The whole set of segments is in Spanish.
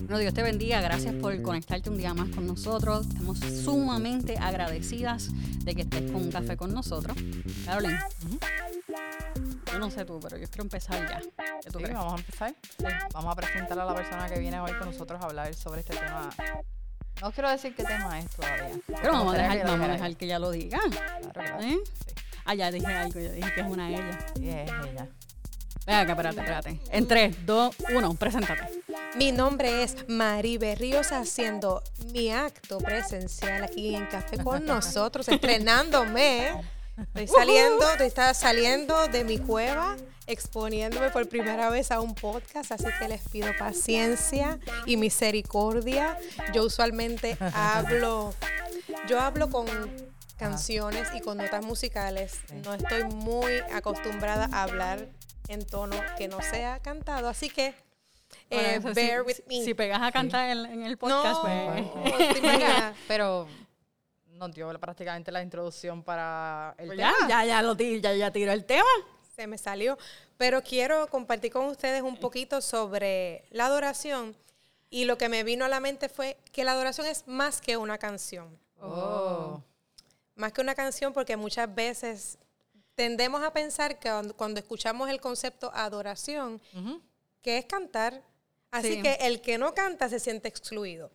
Bueno, Dios te bendiga. Gracias por conectarte un día más con nosotros. Estamos sumamente agradecidas de que estés con un café con nosotros. Carolyn. Yo no sé tú, pero yo quiero empezar ya. ¿Qué tú Sí, crees? vamos a empezar. Vamos a presentar a la persona que viene hoy con nosotros a hablar sobre este tema. No quiero decir qué tema es todavía. Pero vamos a dejar, vamos a dejar que ella lo diga. Claro, claro. ¿Eh? Sí, Ah, ya dije algo, yo dije que es una ella. sí, es ella. Venga acá, espérate, espérate. En 3, 2, 1, preséntate. Mi nombre es Mari Berríos haciendo mi acto presencial aquí en Café con nosotros, estrenándome. Estoy saliendo, estoy saliendo de mi cueva, exponiéndome por primera vez a un podcast, así que les pido paciencia y misericordia. Yo usualmente hablo, yo hablo con canciones y con notas musicales. No estoy muy acostumbrada a hablar en tono que no sea cantado, así que eh, bear si, with me. si pegas a cantar en, en el podcast, no, pues. ¿te imaginas? Pero nos dio prácticamente la introducción para el pues tema. ya, ya, ya lo ya, ya tiró el tema. se me salió. Pero quiero compartir con ustedes un poquito sobre la adoración. Y lo que me vino a la mente fue que la adoración es más que una canción. Oh. Más que una canción porque muchas veces tendemos a pensar que cuando, escuchamos el concepto adoración, que es cantar. Así Sí. que el que no canta se siente excluido.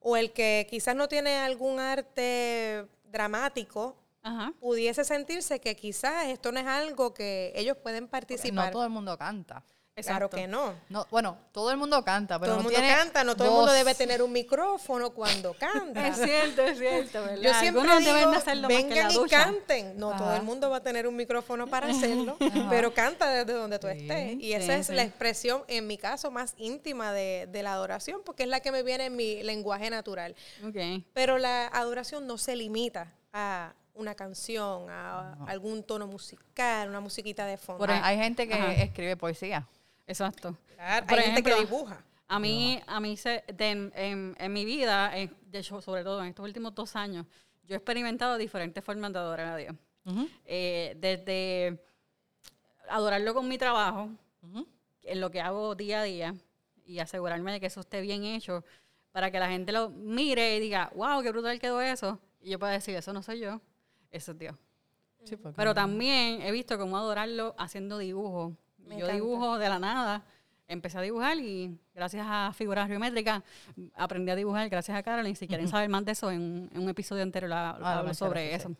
O el que quizás no tiene algún arte dramático, Ajá. pudiese sentirse que quizás esto no es algo que ellos pueden Porque participar. No todo el mundo canta. Claro Exacto. que no. No, bueno, todo el mundo canta, pero todo el no mundo tiene canta, no todo el mundo debe tener un micrófono cuando canta. Es cierto, es cierto, ¿verdad? Yo siempre Algunos digo, deben de hacerlo más que la vengan y ducha. canten. No todo el mundo va a tener un micrófono para hacerlo, pero canta desde donde tú Sí, estés. Y sí, esa es sí. la expresión, en mi caso, más íntima de, de la adoración, porque es la que me viene en mi lenguaje natural. Ok. Pero la adoración no se limita a una canción, a algún tono musical, una musiquita de fondo. Por Hay, gente que Ajá. escribe poesía. Exacto. Claro, por hay gente que dibuja. A mí, a mí se, de- en, en- en mi vida, en- de hecho, sobre todo en estos últimos dos años, yo he experimentado diferentes formas de adorar a Dios. Eh, desde adorarlo con mi trabajo, en lo que hago día a día, y asegurarme de que eso esté bien hecho, para que la gente lo mire y diga, wow, qué brutal quedó eso. Y yo pueda decir, eso no soy yo, eso es Dios. Sí, porque Pero también he visto cómo adorarlo haciendo dibujos. Me Yo encanta. dibujo de la nada. Empecé a dibujar y gracias a figuras geométricas aprendí a dibujar gracias a Carolyn. Si quieren saber más de eso, en, un- en un episodio anterior la- Ah, lo hablo sobre eso.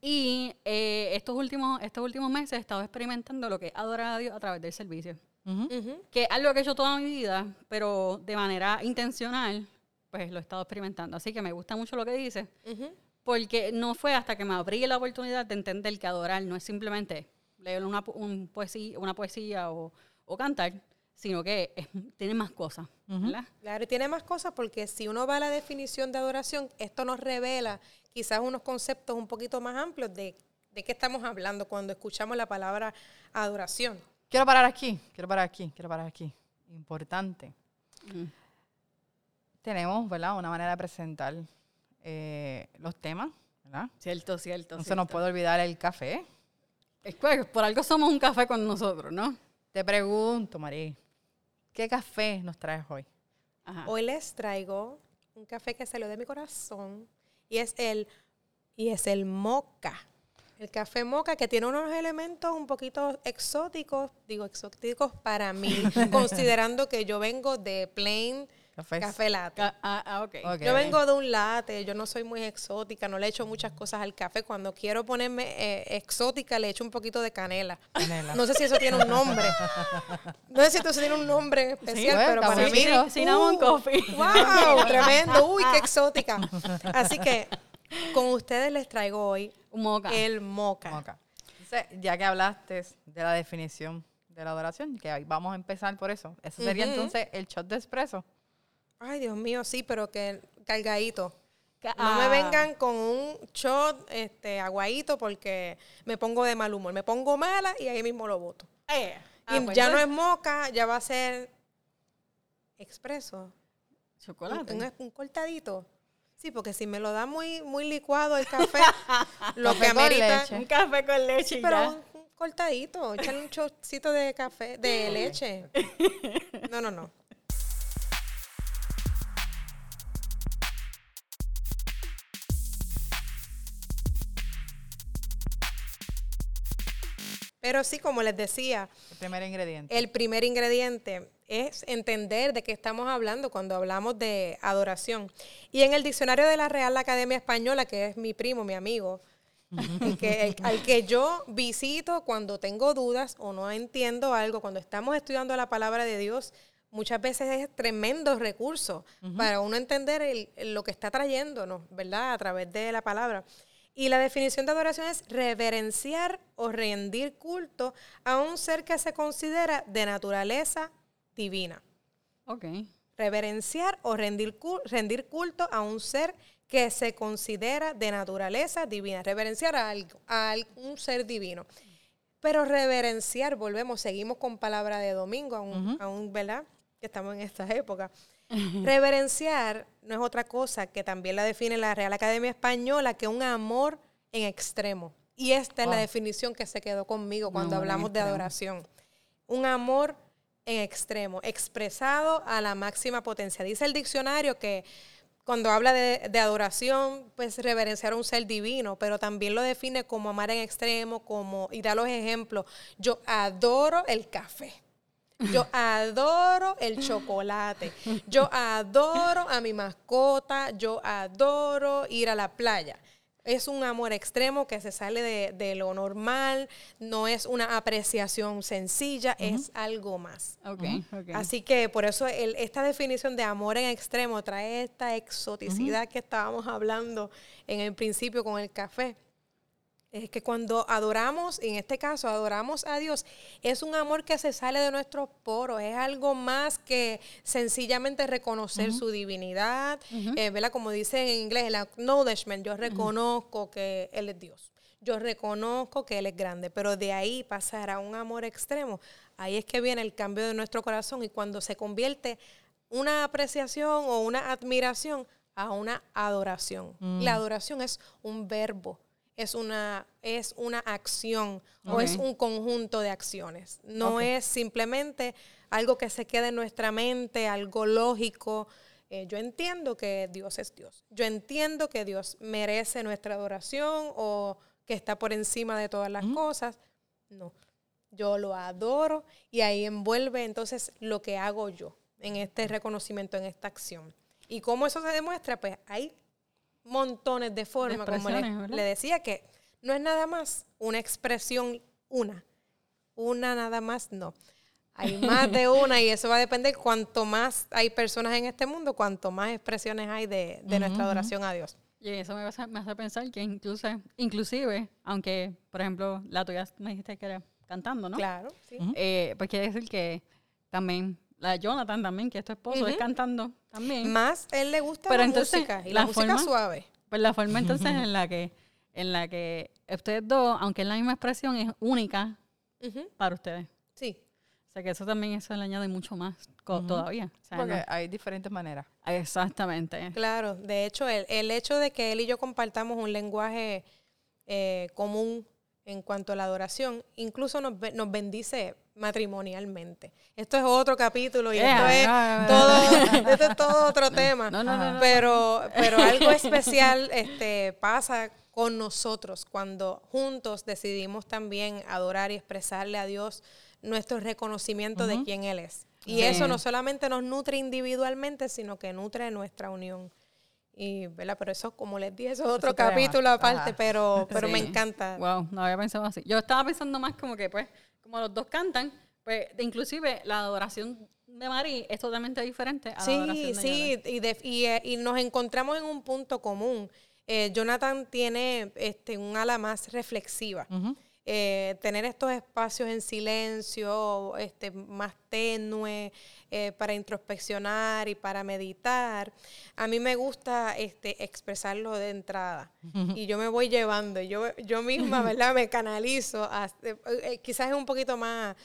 Y eh, estos, últimos, estos últimos meses he estado experimentando lo que es adorar a Dios a través del servicio. Ujú. Ujú. Que es algo que he hecho toda mi vida, pero de manera intencional, pues lo he estado experimentando. Así que me gusta mucho lo que dice. Ujú. Porque no fue hasta que me abrí la oportunidad de entender que adorar no es simplemente leer una, un poesía, una poesía o, o cantar, sino que es- tiene más cosas, ¿verdad? Claro, y tiene más cosas porque si uno va a la definición de adoración, esto nos revela quizás unos conceptos un poquito más amplios de, de qué estamos hablando cuando escuchamos la palabra adoración. Quiero parar aquí, quiero parar aquí, quiero parar aquí. Importante. Mm. Tenemos, ¿verdad? Una manera de presentar eh, los temas, ¿verdad? Cierto, cierto. No se nos puede olvidar el café. Es que por algo somos un café con nosotros, ¿no? Te pregunto, María, ¿qué café nos traes hoy? Ajá. Hoy les traigo un café que salió de mi corazón y es el y es el moca. El café moca que tiene unos elementos un poquito exóticos, digo exóticos para mí, considerando que yo vengo de plain Café. café latte. Ca- ah, ah, ok. Ok. Yo vengo de un latte, yo no soy muy exótica, no le echo muchas cosas al café. Cuando quiero ponerme eh, exótica, le echo un poquito de canela. Canela. No sé si eso tiene un nombre. No sé si eso tiene un nombre especial, pero está para mí. bien. Cinnamon coffee. ¡Wow! Tremendo. Uy, qué exótica. Así que con ustedes les traigo hoy moca. el moca. Moca. Entonces, ya que hablaste de la definición de la adoración, que vamos a empezar por eso. Eso sería entonces el shot de espresso. Ay, Dios mío, sí, pero que cargadito. Ca- No me ah, vengan con un shot este, aguadito porque me pongo de mal humor. Me pongo mala y ahí mismo lo boto. eh. Y Ah, pues ya no es moca, ya va a ser expreso. Chocolate. un- un cortadito. Sí, porque si me lo da muy, muy licuado el café, lo que amerita. leche. Un café con leche y Pero ya. un, un cortadito, echarle un chocito de café, de leche. No, no, no. Pero sí, como les decía, El primer ingrediente. el primer ingrediente es entender de qué estamos hablando cuando hablamos de adoración. Y en el diccionario de la Real Academia Española, que es mi primo, mi amigo, el que- el- al que yo visito cuando tengo dudas o no entiendo algo, cuando estamos estudiando la palabra de Dios, muchas veces es tremendo recurso para uno entender el- lo que está trayéndonos, ¿verdad? A través de la palabra. Y la definición de adoración es reverenciar o rendir culto a un ser que se considera de naturaleza divina. Ok. Reverenciar o rendir, cul- rendir culto a un ser que se considera de naturaleza divina. Reverenciar a, algo- a un ser divino. Pero reverenciar, volvemos, seguimos con palabra de domingo, aún, aún, ¿verdad? Que estamos en esta época. Reverenciar no es otra cosa que también la define la Real Academia Española, que un amor en extremo. Y esta es la definición que se quedó conmigo cuando hablamos de adoración. Un amor en extremo, expresado a la máxima potencia. Dice el diccionario que cuando habla de, de adoración, pues reverenciar a un ser divino, pero también lo define como amar en extremo, como, y da los ejemplos, yo adoro el café. Yo adoro el chocolate. Yo adoro a mi mascota. Yo adoro ir a la playa. Es un amor extremo que se sale de, de lo normal. No es una apreciación sencilla, es algo más. Ok, ok. Así que por eso el- esta definición de amor en extremo trae esta exoticidad que estábamos hablando en el principio con el café. Es que cuando adoramos, en este caso adoramos a Dios, es un amor que se sale de nuestros poros, es algo más que sencillamente reconocer su divinidad, eh, ¿verdad? Como dice en inglés, el acknowledgement, yo reconozco que Él es Dios, yo reconozco que Él es grande, pero de ahí pasar a un amor extremo, ahí es que viene el cambio de nuestro corazón y cuando se convierte una apreciación o una admiración a una adoración. La adoración es un verbo, es una, es una acción o es un conjunto de acciones. No es simplemente algo que se quede en nuestra mente, algo lógico. Eh, yo entiendo que Dios es Dios. Yo entiendo que Dios merece nuestra adoración o que está por encima de todas las cosas. No, yo lo adoro y ahí envuelve entonces lo que hago yo en este reconocimiento, en esta acción. ¿Y cómo eso se demuestra? Pues hay montones de formas, como le, decía, que no es nada más una expresión, una. Una nada más, no. Hay más de una y eso va a depender cuanto más hay personas en este mundo, cuanto más expresiones hay de, de nuestra adoración a Dios. Y eso me hace, me hace pensar que incluso, inclusive, aunque, por ejemplo, la tuya me dijiste que era cantando, ¿no? Claro, sí. Eh, pues quiere decir que también, la Jonathan también, que es tu esposo, es Ujú. cantando también. Más él le gusta Pero la entonces, música y la la, música forma- suave. Pues la forma entonces en la que, en la que ustedes dos, aunque es la misma expresión, es única para ustedes. Sí. O sea que eso también eso le añade mucho más todavía. O sea, Porque no- hay diferentes maneras. exactamente. Claro, de hecho, el, el hecho de que él y yo compartamos un lenguaje eh, común en cuanto a la adoración, incluso nos, nos bendice matrimonialmente. Esto es otro capítulo y Eh, esto, es no, no, todo, esto es todo otro tema. Pero, pero algo especial este, pasa con nosotros cuando juntos decidimos también adorar y expresarle a Dios nuestro reconocimiento de quién Él es. Y Sí. eso no solamente nos nutre individualmente, sino que nutre nuestra unión. Y, ¿verdad? Pero eso, como les dije, eso es otro tema. capítulo aparte, Ajá. pero, pero me Sí. encanta. Wow, no había pensado así. Yo estaba pensando más como que, pues, como los dos cantan, pues, inclusive la adoración de Marí es totalmente diferente a la adoración Sí, de sí, Jonathan. y, de- y, eh, y nos encontramos en un punto común. Eh, Jonathan tiene este, un ala más reflexiva. Eh, tener estos espacios en silencio, este, más tenue, eh, para introspeccionar y para meditar. A mí me gusta este, expresarlo de entrada. Y yo me voy llevando. Yo, yo misma, ¿verdad? Me canalizo. a- eh, quizás es un poquito más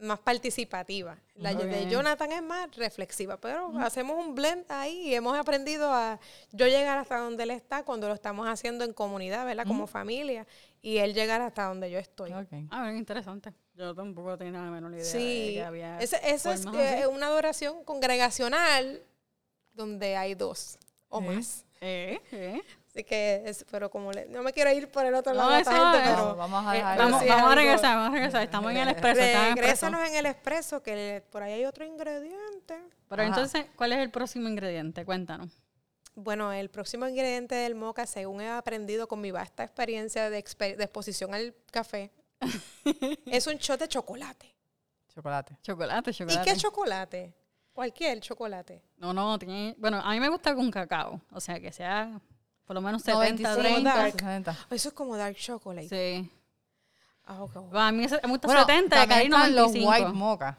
más participativa. La Muy de bien. Jonathan es más reflexiva, pero hacemos un blend ahí y hemos aprendido a yo llegar hasta donde él está cuando lo estamos haciendo en comunidad, ¿verdad? Como familia, y él llegar hasta donde yo estoy. Ok. Ah, bien interesante. Yo tampoco tenía la menor idea de Sí, que había ese- eso es formas eh, una adoración congregacional donde hay dos o Sí. más. Eh, eh. Así que, es, pero como le- no me quiero ir por el otro No, lado de esta eso gente, es- pero No, vamos a Eh, dejar vamos, sí, vamos a regresar, vamos a regresar. Estamos en el expreso. estamos en el expreso. regrésanos en el expreso, que por ahí hay otro ingrediente. Pero Ajá. entonces, ¿cuál es el próximo ingrediente? Cuéntanos. Bueno, el próximo ingrediente del moca, según he aprendido con mi vasta experiencia de, exper- de exposición al café, es un shot de chocolate. chocolate. Chocolate, ¿Y chocolate. qué chocolate? Cualquier chocolate. no, no, tiene... Bueno, a mí me gusta con cacao. O sea, que sea por lo menos 95, 70, 30. dark. 60. Eso es como dark chocolate. Sí. Ah, ok. Bueno, a mí me gusta Bueno, 70, también Cari están los 95. white mocha.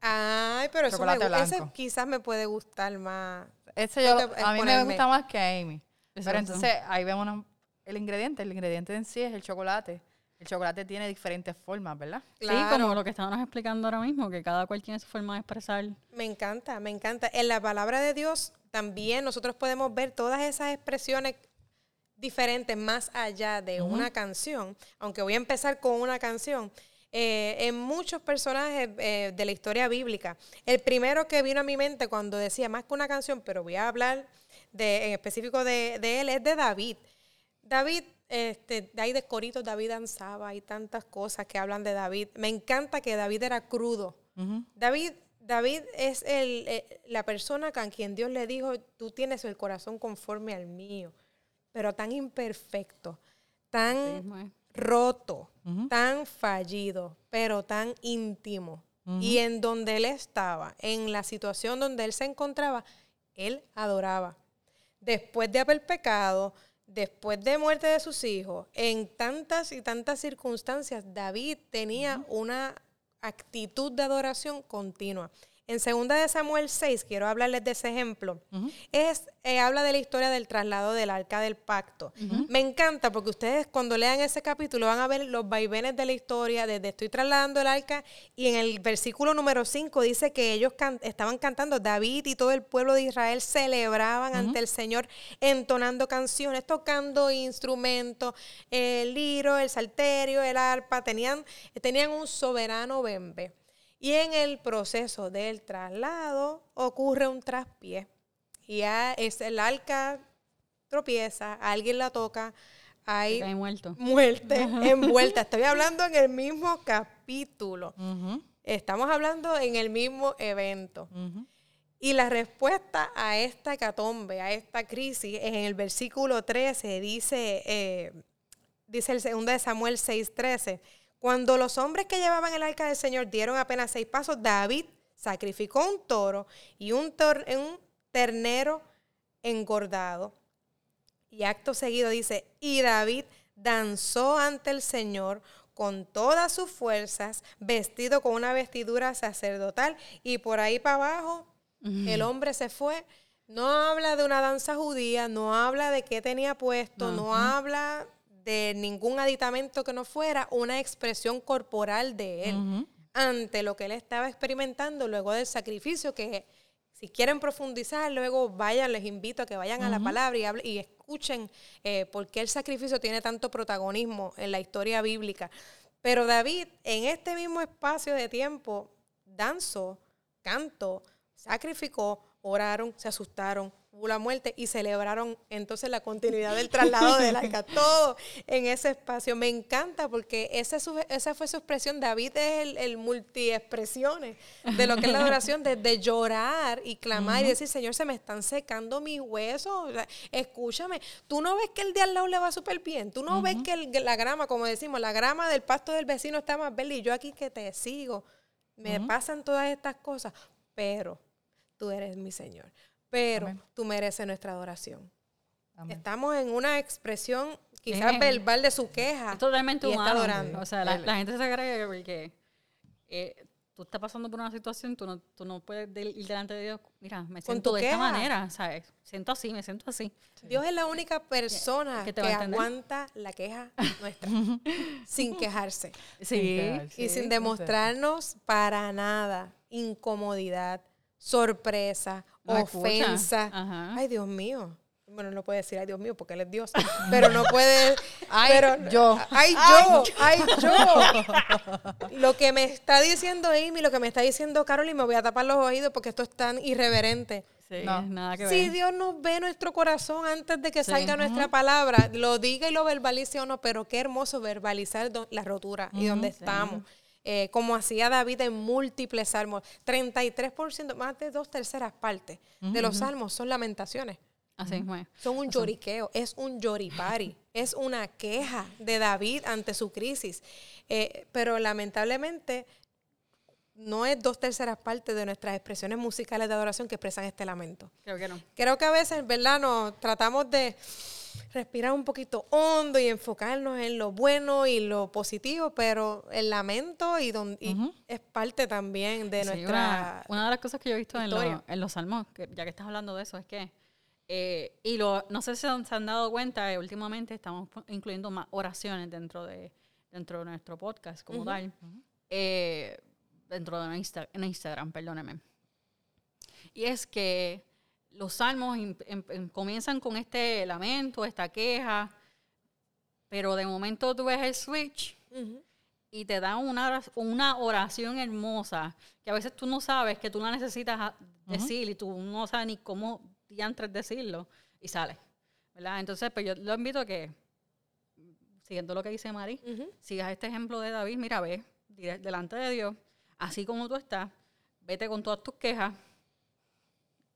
Ay, pero eso me, Chocolate ese quizás me puede gustar más. Ese yo, a mí me gusta más que a Amy. Pero entonces ahí vemos una- el ingrediente. El ingrediente en sí es el chocolate. El chocolate tiene diferentes formas, ¿verdad? Sí, como lo que estábamos explicando ahora mismo, que cada cual tiene su forma de expresar. Me encanta, me encanta. En la palabra de Dios también nosotros podemos ver todas esas expresiones diferentes más allá de una canción. Aunque voy a empezar con una canción. Eh, en muchos personajes eh, de la historia bíblica. El primero que vino a mi mente cuando decía más que una canción, pero voy a hablar de, en específico de, de él, es de David. David, este, de ahí de coritos, David danzaba, hay tantas cosas que hablan de David. Me encanta que David era crudo. David, David es el, eh, la persona con quien Dios le dijo, tú tienes el corazón conforme al mío, pero tan imperfecto, tan Sí, roto, tan fallido, pero tan íntimo. Y en donde él estaba, en la situación donde él se encontraba, él adoraba. Después de haber pecado, después de muerte de sus hijos, en tantas y tantas circunstancias, David tenía una actitud de adoración continua. En 2 de Samuel 6, quiero hablarles de ese ejemplo, es, eh, habla de la historia del traslado del arca del pacto. Me encanta porque ustedes cuando lean ese capítulo van a ver los vaivenes de la historia, desde estoy trasladando el arca, y en el versículo número 5 dice que ellos can- estaban cantando, David y todo el pueblo de Israel celebraban ante el Señor entonando canciones, tocando instrumentos, el liro, el salterio, el arpa, tenían, tenían un soberano bembe. Y en el proceso del traslado ocurre un traspié. Y ya es el arca tropieza, alguien la toca, hay muerto. muerte envuelta. Estoy hablando en el mismo capítulo. Estamos hablando en el mismo evento. Y la respuesta a esta catombe, a esta crisis, en el versículo 13 dice, eh, dice el segundo de Samuel 6:13, cuando los hombres que llevaban el arca del Señor dieron apenas seis pasos, David sacrificó un toro y un, tor- un ternero engordado. Y acto seguido dice, y David danzó ante el Señor con todas sus fuerzas, vestido con una vestidura sacerdotal, y por ahí para abajo el hombre se fue. No habla de una danza judía, no habla de qué tenía puesto, no habla de ningún aditamento que no fuera una expresión corporal de él ante lo que él estaba experimentando luego del sacrificio que si quieren profundizar, luego vayan, les invito a que vayan a la palabra y, hable- y escuchen eh, por qué el sacrificio tiene tanto protagonismo en la historia bíblica. Pero David, en este mismo espacio de tiempo, danzó, cantó, sacrificó, oraron, se asustaron, hubo la muerte y celebraron entonces la continuidad del traslado del arca. Todo en ese espacio. Me encanta porque esa, fue su expresión. David es el, el multiexpresiones de lo que es la adoración, desde llorar y clamar y decir, Señor, se me están secando mis huesos. O sea, escúchame, tú no ves que el de al lado le va súper bien. Tú no ves que el- la grama, como decimos, la grama del pasto del vecino está más verde y yo aquí que te sigo. Me pasan todas estas cosas, pero tú eres mi Señor. Pero Amén. tú mereces nuestra adoración. Amén. Estamos en una expresión quizás Es- verbal de su queja. Es totalmente y está humano. adorando. O sea, la, gente se cree que porque, eh, tú estás pasando por una situación, tú no, tú no puedes de- ir delante de Dios, mira, me siento de esta manera, ¿sabes? Siento así, me siento así. Dios es la única persona que que, aguanta la queja nuestra sin quejarse Sí. quejarse. y Sí, sin demostrarnos para nada incomodidad, sorpresa, Escucha. ofensa. Ajá. Ay, Dios mío. Bueno, no puede decir ay Dios mío porque él es Dios, pero no puede Ay, pero, yo. Ay, yo, ay, yo. Lo que me está diciendo Amy, lo que me está diciendo Carol y me voy a tapar los oídos porque esto es tan irreverente. Sí, No. nada que ver. Si Dios nos ve nuestro corazón antes de que Sí. salga nuestra palabra, lo diga y lo verbalice o no, pero qué hermoso verbalizar la rotura y dónde estamos. Eh, como hacía David en múltiples salmos, 33%, más de dos terceras partes de los salmos son lamentaciones. Así es. Son un lloriqueo, es un lloripari, es una queja de David ante su crisis. Eh, pero lamentablemente no es dos terceras partes de nuestras expresiones musicales de adoración que expresan este lamento. Creo que no. Creo que a veces, ¿verdad? Nos tratamos de respirar un poquito hondo y enfocarnos en lo bueno y lo positivo, pero el lamento y, don- y es parte también de Sí, nuestra... una, una de las cosas que yo he visto en, los- en los salmos, que ya que estás hablando de eso, es que, eh, y lo, no sé si se han, se han dado cuenta, eh, últimamente estamos incluyendo más oraciones dentro de, dentro de nuestro podcast como tal, eh, dentro de Insta- en Instagram, perdóneme. Y es que los salmos em- em- em- comienzan con este lamento, esta queja, pero de momento tú ves el switch y te da una, una oración hermosa que a veces tú no sabes que tú la necesitas decir y tú no sabes ni cómo diantres decirlo y sale. ¿verdad? Entonces, pues yo lo invito a que, siguiendo lo que dice Mari, sigas este ejemplo de David, mira, ve delante de Dios, así como tú estás, vete con todas tus quejas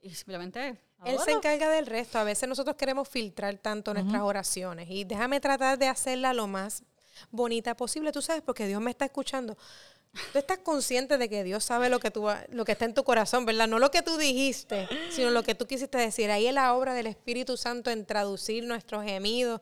y simplemente... Él se encarga del resto. A veces nosotros queremos filtrar tanto nuestras oraciones y déjame tratar de hacerla lo más bonita posible. Tú sabes, porque Dios me está escuchando. Tú estás consciente de que Dios sabe lo que, tú, lo que está en tu corazón, ¿verdad? No lo que tú dijiste, sino lo que tú quisiste decir. Ahí es la obra del Espíritu Santo en traducir nuestros gemidos,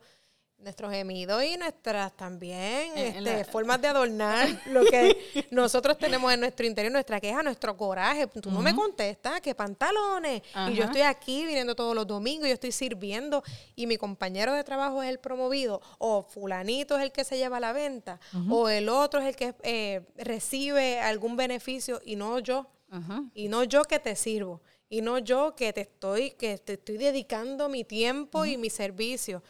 nuestros gemidos y nuestras también En- en este, la- formas de adornar lo que nosotros tenemos en nuestro interior, nuestra queja, nuestro coraje. Tú no me contestas, ¿qué pantalones? Y yo estoy aquí viniendo todos los domingos, yo estoy sirviendo y mi compañero de trabajo es el promovido, o fulanito es el que se lleva la venta, o el otro es el que eh, recibe algún beneficio y no yo, y no yo que te sirvo, y no yo que te estoy, que te estoy dedicando mi tiempo y mi servicio.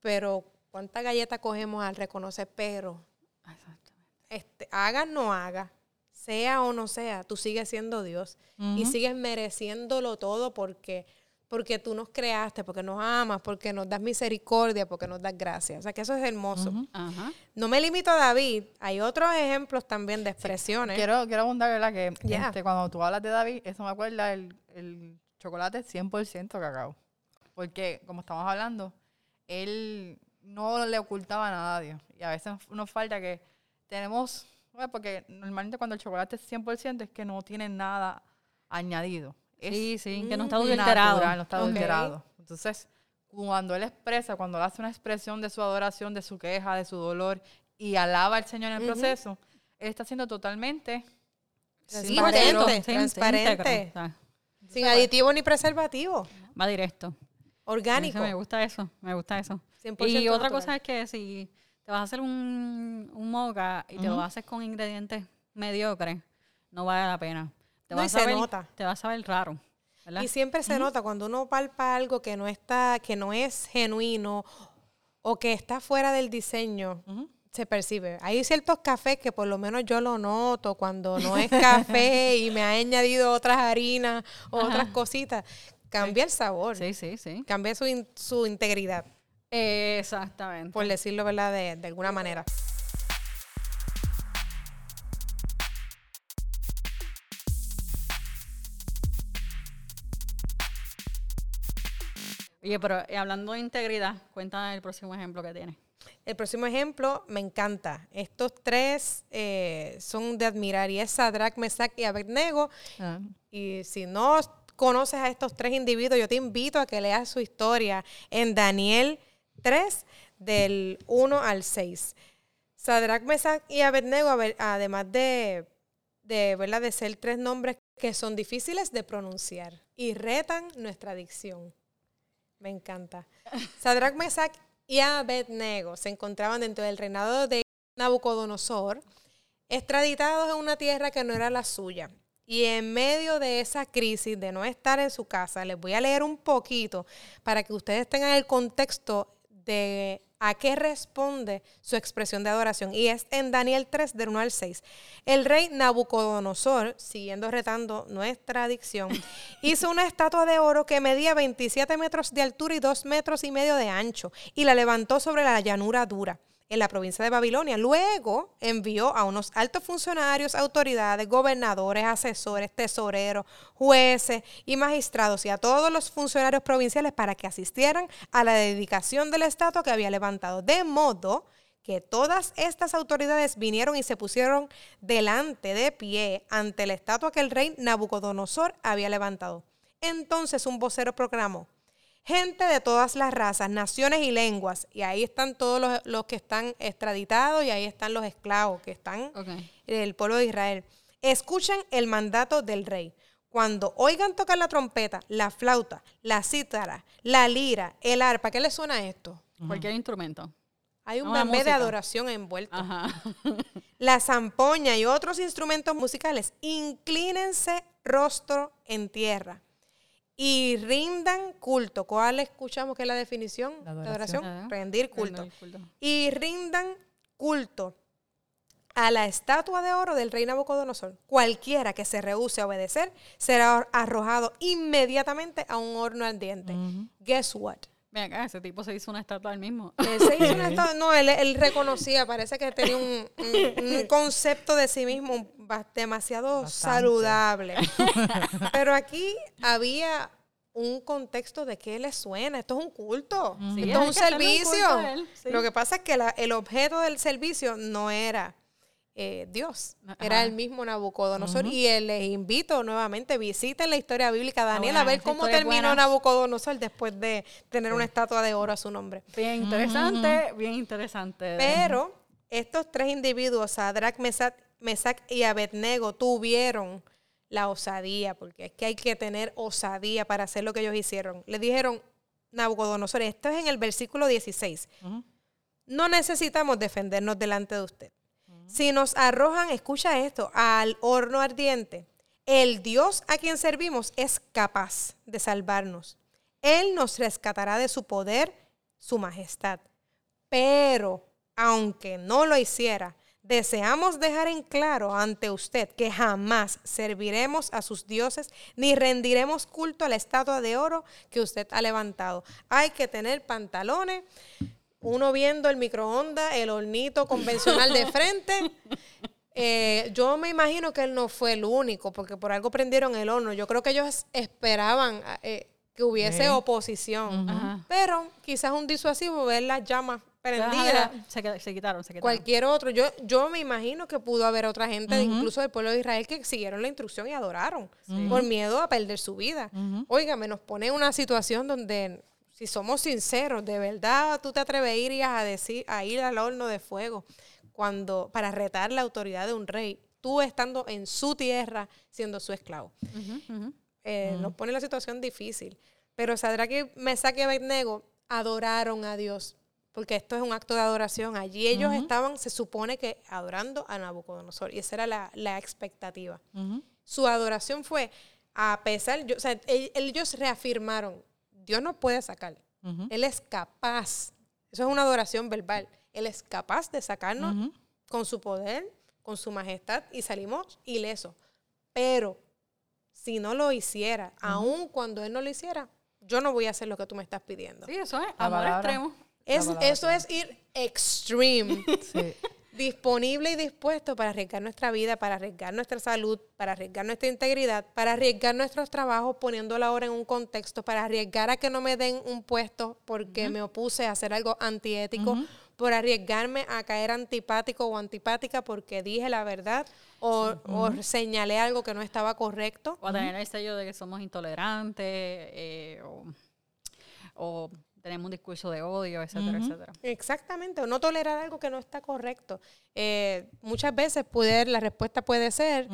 Pero cuánta galleta cogemos al reconocer, pero Exactamente. este, haga no haga, sea o no sea, tú sigues siendo Dios y sigues mereciéndolo todo porque, porque tú nos creaste, porque nos amas, porque nos das misericordia, porque nos das gracia. O sea que eso es hermoso. Ajá. No me limito a David, hay otros ejemplos también de expresiones. Quiero, quiero abundar, ¿verdad? Que Ya. este, cuando tú hablas de David, eso me acuerda el, el chocolate 100% cacao. Porque, como estamos hablando, él no le ocultaba nada a Dios. Y a veces nos falta que tenemos, bueno, porque normalmente cuando el chocolate es 100% es que no tiene nada añadido. Es Sí, sí, que no está adulterado. no está adulterado. Entonces, cuando él expresa, cuando él hace una expresión de su adoración, de su queja, de su dolor y alaba al Señor en el proceso, él está siendo totalmente Transparente, sí, transparente. sea, Sin aditivo ni preservativo, Va directo. orgánico. Eso me gusta eso, me gusta eso. 100% Y otra natural. cosa es que si te vas a hacer un, un moca y te lo haces con ingredientes mediocres, no vale la pena. Te No, y vas a se ver, nota. Te vas a ver raro. ¿verdad? Y siempre se nota cuando uno palpa algo que no está, que no es genuino o que está fuera del diseño, se percibe. Hay ciertos cafés que por lo menos yo lo noto cuando no es café y me ha añadido otras harinas o otras cositas. Cambia el sabor, Sí, sí, sí. cambia su, in- su integridad, Exactamente. por decirlo ¿verdad? De, de alguna manera. Oye, pero eh, hablando de integridad, cuéntame el próximo ejemplo que tienes. El próximo ejemplo me encanta. Estos tres eh, son de admirar y es Sadrach, Mesach y Abednego. ah, Y si no conoces a estos tres individuos, yo te invito a que leas su historia en Daniel 3, del 1 al 6. Sadrach, Mesach y Abednego, a además de, de, ¿verdad? de ser tres nombres que son difíciles de pronunciar y retan nuestra dicción. Me encanta. Sadrach, Mesach y Abednego se encontraban dentro del reinado de Nabucodonosor, extraditados en una tierra que no era la suya. Y en medio de esa crisis de no estar en su casa, les voy a leer un poquito para que ustedes tengan el contexto de a qué responde su expresión de adoración. Y es en Daniel 3, del 1 al 6. El rey Nabucodonosor, siguiendo retando nuestra dicción, hizo una estatua de oro que medía 27 metros de altura y 2 metros y medio de ancho, y la levantó sobre la llanura dura en la provincia de Babilonia. Luego envió a unos altos funcionarios, autoridades, gobernadores, asesores, tesoreros, jueces y magistrados y a todos los funcionarios provinciales para que asistieran a la dedicación de la estatua que había levantado. De modo que todas estas autoridades vinieron y se pusieron delante de pie ante la estatua que el rey Nabucodonosor había levantado. Entonces un vocero proclamó, gente de todas las razas, naciones y lenguas. Y ahí están todos los, que están extraditados y ahí están los esclavos que están en el pueblo de Israel. Escuchen el mandato del rey. Cuando oigan tocar la trompeta, la flauta, la cítara, la lira, el arpa, ¿qué les suena esto? Cualquier instrumento. Hay un bebé de adoración envuelto. La zampoña y otros instrumentos musicales. Inclínense rostro en tierra y rindan culto. ¿Cuál escuchamos que es la definición de adoración? Rendir culto. Y rindan culto a la estatua de oro del rey Nabucodonosor. Cualquiera que se rehúse a obedecer será arrojado inmediatamente a un horno ardiente. Guess what? Ven acá, ese tipo se hizo una estatua al mismo. Él se hizo una estatua, no, él, reconocía, parece que tenía un, concepto de sí mismo demasiado saludable. Pero aquí había un contexto de qué le suena. Esto es un culto. esto es un servicio. Lo que pasa es que el objeto del servicio no era eh, Dios, era el mismo Nabucodonosor. Y les invito nuevamente, visiten la historia bíblica de Daniel a ver cómo terminó Nabucodonosor después de tener una estatua de oro a su nombre. Bien interesante, bien interesante. Pero estos tres individuos, Sadrach, Mesach y Abednego, tuvieron la osadía, porque es que hay que tener osadía para hacer lo que ellos hicieron. Le dijeron, Nabucodonosor, esto es en el versículo 16. No necesitamos defendernos delante de usted. Si nos arrojan, escucha esto, al horno ardiente, el Dios a quien servimos es capaz de salvarnos. Él nos rescatará de su poder, su majestad. Pero, aunque no lo hiciera, deseamos dejar en claro ante usted que jamás serviremos a sus dioses ni rendiremos culto a la estatua de oro que usted ha levantado. Hay que tener pantalones, uno viendo el microondas, el hornito convencional de frente. Eh, yo me imagino que él no fue el único, porque por algo prendieron el horno. Yo creo que ellos esperaban eh, que hubiese oposición. Pero quizás un disuasivo ver las llamas prendidas. Se, quitaron, se quitaron. Cualquier otro. Yo, yo me imagino que pudo haber otra gente, incluso del pueblo de Israel, que siguieron la instrucción y adoraron por miedo a perder su vida. Oiga, me nos pone una situación donde si somos sinceros, de verdad tú te atreverías a decir, a ir al horno de fuego cuando, para retar la autoridad de un rey, tú estando en su tierra, siendo su esclavo. Eh, nos pone la situación difícil. Pero que me saque Abednego adoraron a Dios, porque esto es un acto de adoración. Allí ellos estaban, se supone que adorando a Nabucodonosor, y esa era la, expectativa. Su adoración fue, a pesar, o sea, ellos reafirmaron, Dios no puede sacar. Él es capaz. Eso es una adoración verbal. Él es capaz de sacarnos con su poder, con su majestad y salimos ilesos. Pero si no lo hiciera, aun cuando Él no lo hiciera, yo no voy a hacer lo que tú me estás pidiendo. Sí, eso es amor extremo. eso es ir extreme. sí disponible y dispuesto para arriesgar nuestra vida, para arriesgar nuestra salud, para arriesgar nuestra integridad, para arriesgar nuestros trabajos poniéndola ahora en un contexto, para arriesgar a que no me den un puesto porque me opuse a hacer algo antiético, por arriesgarme a caer antipático o antipática porque dije la verdad o, señalé algo que no estaba correcto. O tener el sello de que somos intolerantes eh, o tenemos un discurso de odio, etcétera, etcétera. Exactamente, o no tolerar algo que no está correcto. Eh, muchas veces poder, la respuesta puede ser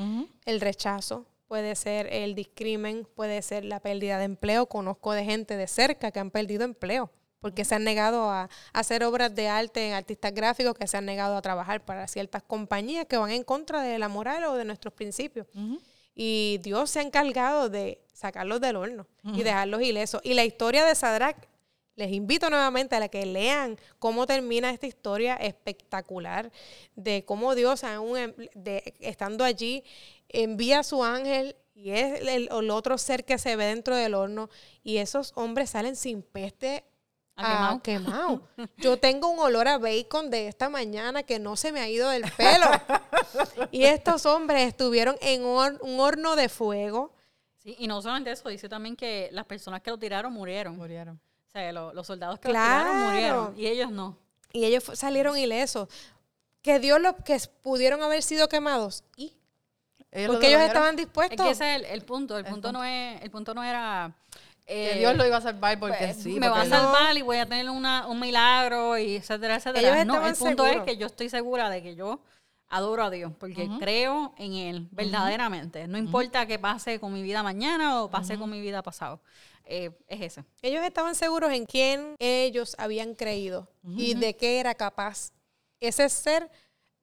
el rechazo, puede ser el discrimen, puede ser la pérdida de empleo. Conozco de gente de cerca que han perdido empleo porque se han negado a, hacer obras de arte en artistas gráficos, que se han negado a trabajar para ciertas compañías que van en contra de la moral o de nuestros principios. Y Dios se ha encargado de sacarlos del horno y dejarlos ilesos. Y la historia de Sadrach, les invito nuevamente a la que lean cómo termina esta historia espectacular de cómo Dios, aún de, estando allí, envía a su ángel y es el, el, otro ser que se ve dentro del horno y esos hombres salen sin peste Ah, quemado. Yo tengo un olor a bacon de esta mañana que no se me ha ido del pelo. y estos hombres estuvieron en un horno de fuego. Sí, y no solamente eso, dice también que las personas que lo tiraron murieron. Murieron. O sea, los soldados que lo tiraron murieron y ellos no. Y ellos salieron ilesos. Que Dios los que pudieron haber sido quemados. ¿Y? Porque ellos estaban dispuestos. Es que ese es el, punto. El punto, no es, el punto no era que Dios lo iba a salvar porque pues, sí. Me va a salvar y voy a tener una, un milagro y etcétera, etcétera. no, el punto es que yo estoy segura de que yo adoro a Dios porque creo en Él verdaderamente. No importa qué pase con mi vida mañana o pase con mi vida pasado. Eh, es eso. Ellos estaban seguros en quién ellos habían creído y de qué era capaz ese ser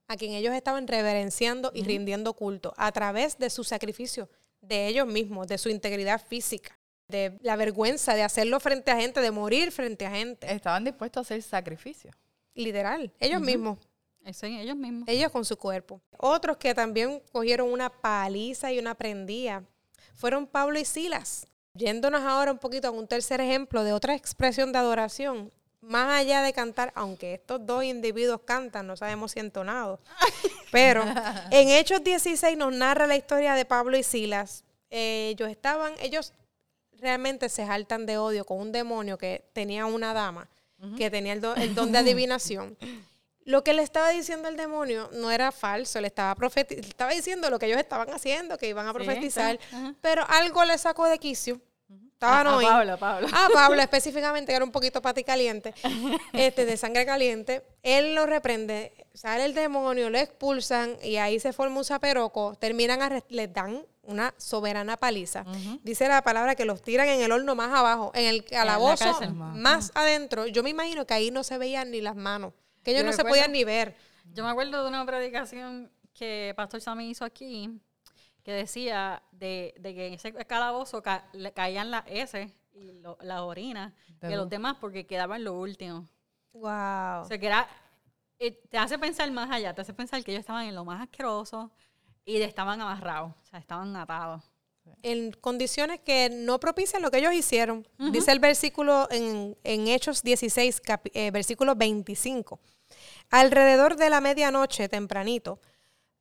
a quien ellos estaban reverenciando y rindiendo culto a través de su sacrificio, de ellos mismos, de su integridad física de la vergüenza de hacerlo frente a gente, de morir frente a gente. Estaban dispuestos a hacer sacrificio. Literal, ellos mismos. Ellos mismos. Ellos con su cuerpo. Otros que también cogieron una paliza y una prendía fueron Pablo y Silas. Yéndonos ahora un poquito a un tercer ejemplo de otra expresión de adoración, más allá de cantar, aunque estos dos individuos cantan, no sabemos si entonados, pero en Hechos 16 nos narra la historia de Pablo y Silas. Ellos estaban, ellos realmente se jaltan de odio con un demonio que tenía una dama, que tenía el, don de adivinación. Lo que le estaba diciendo el demonio no era falso, le estaba, estaba diciendo lo que ellos estaban haciendo, que iban a profetizar, pero algo le sacó de quicio. Estaban a, Pablo, Pablo. Ah, Pablo específicamente, que era un poquito pati caliente, este, de sangre caliente. Él lo reprende, sale el demonio, lo expulsan y ahí se forma un zaperoco. Terminan, a, les dan una soberana paliza. Dice la palabra que los tiran en el horno más abajo, en el calabozo más adentro. Yo me imagino que ahí no se veían ni las manos, que ellos no se podían ni ver. Yo me acuerdo de una predicación que Pastor Sammy hizo aquí, que decía de, que en ese calabozo caían las S y las orinas de los demás porque quedaban lo último. Wow. O sea, que era, eh, te hace pensar más allá, te hace pensar que ellos estaban en lo más asqueroso, y estaban amarrados, o sea, estaban atados. En condiciones que no propician lo que ellos hicieron. Dice el versículo en, Hechos 16, eh, versículo 25. Alrededor de la medianoche, tempranito,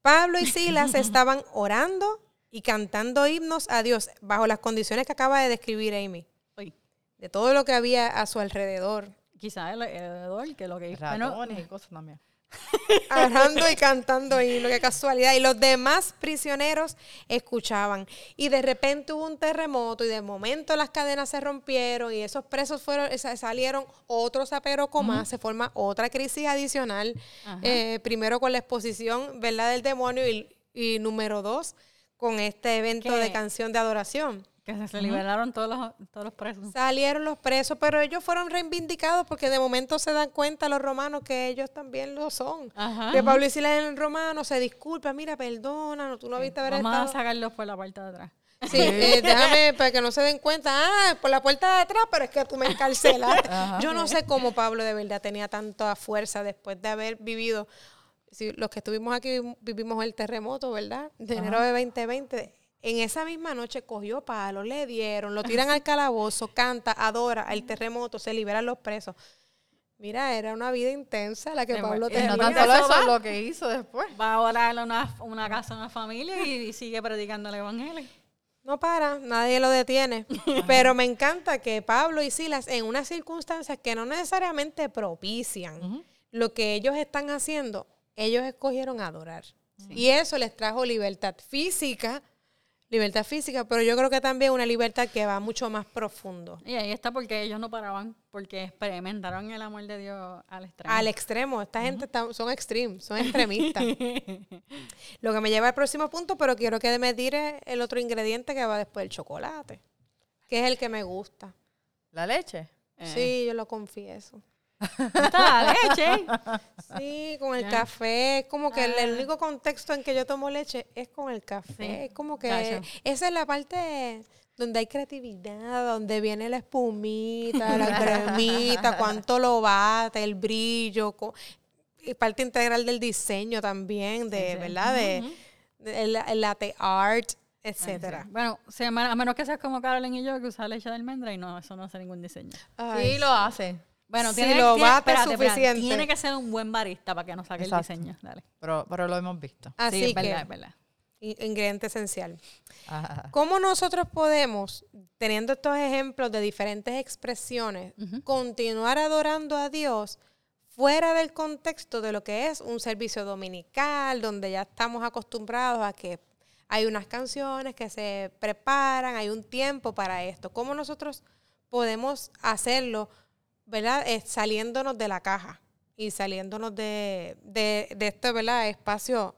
Pablo y Silas estaban orando y cantando himnos a Dios bajo las condiciones que acaba de describir Amy. De todo lo que había a su alrededor. Quizás alrededor, que lo que Ratones y cosas también. Hablando y cantando y lo que casualidad. Y los demás prisioneros escuchaban. Y de repente hubo un terremoto y de momento las cadenas se rompieron y esos presos fueron, salieron otros con más, se forma otra crisis adicional. Eh, primero con la exposición, ¿verdad?, del demonio y, y número dos, con este evento de canción de adoración. Que se liberaron todos los, todos los presos. Salieron los presos, pero ellos fueron reivindicados porque de momento se dan cuenta los romanos que ellos también lo son. que Pablo y Silas en el romano se disculpa, mira, perdona, no, tú no viste haber Vamos a sacarlos por la puerta de atrás. Sí, eh, déjame para que no se den cuenta, ah, por la puerta de atrás, pero es que tú me encarcelas. Yo no sé cómo Pablo de verdad tenía tanta fuerza después de haber vivido, si los que estuvimos aquí vivimos el terremoto, ¿verdad? De enero de 2020 en esa misma noche cogió palo, le dieron, lo tiran al calabozo, canta, adora el terremoto, se liberan los presos. Mira, era una vida intensa la que Pablo tenía. No tanto eso, lo que hizo después. Va a orar a una, una casa, una familia y, sigue predicando el evangelio. No para, nadie lo detiene. Pero me encanta que Pablo y Silas, en unas circunstancias que no necesariamente propician lo que ellos están haciendo, ellos escogieron adorar. Y eso les trajo libertad física, Libertad física, pero yo creo que también una libertad que va mucho más profundo. Y ahí está porque ellos no paraban, porque experimentaron el amor de Dios al extremo. Al extremo. Esta gente está- son extreme, son extremistas. Lo que me lleva al próximo punto, pero quiero que me tire el otro ingrediente que va después del chocolate, que es el que me gusta. ¿La leche? Eh, Sí, yo lo confieso. Está la leche. Sí, con el Ya. café, es como que el, el Ah. único contexto en que yo tomo leche es con el café. Sí, Es como que cacho. esa es la parte donde hay creatividad, donde viene la espumita, la cremita, cuánto lo bate, el brillo, y parte integral del diseño también, de, sí. ¿verdad? De, Ujú. de el, el latte art, Sí. etcétera. Bueno, sí, a men- a menos que seas como Carolyn y yo, que usa leche de almendra y no, eso no hace ningún diseño. Ay, Sí, lo hace. Bueno, Si tiene, lo tiene- bate espérate, espérate, suficiente. tiene que ser un buen barista para que nos saque Exacto. el diseño. Dale. Pero, pero lo hemos visto. Así sí, es que, verdad, es verdad. ingrediente esencial. Ajá. ¿Cómo nosotros podemos, teniendo estos ejemplos de diferentes expresiones, continuar adorando a Dios fuera del contexto de lo que es un servicio dominical, donde ya estamos acostumbrados a que hay unas canciones que se preparan, hay un tiempo para esto? ¿Cómo nosotros podemos hacerlo, verdad? Eh, saliéndonos de la caja y saliéndonos de, de, de este, ¿verdad? Espacio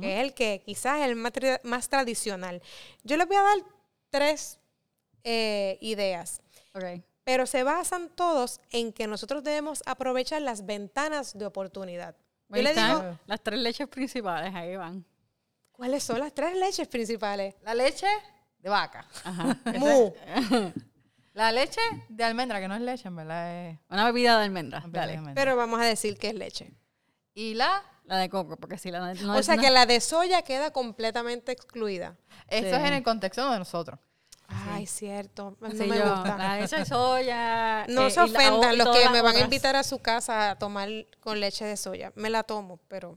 que es el que quizás es el más, más tradicional. Yo les voy a dar tres eh, ideas, Ok. pero se basan todos en que nosotros debemos aprovechar las ventanas de oportunidad. Yo le digo, las tres leches principales, ahí van. ¿cuáles son las tres leches principales? La leche de vaca. Ajá. Mu. La leche de almendra, que no es leche, en verdad es... Una bebida de almendra. de. Pero vamos a decir que es leche. Y la... La de coco, porque si la de- no o es- sea no- que la de soya queda completamente excluida. Eso Sí. es en el contexto de nosotros. Ay, cierto. No Sí, me yo, gusta. La leche de soya. No eh, se la- ofendan los que me van a invitar a su casa a tomar con leche de soya. Me la tomo, pero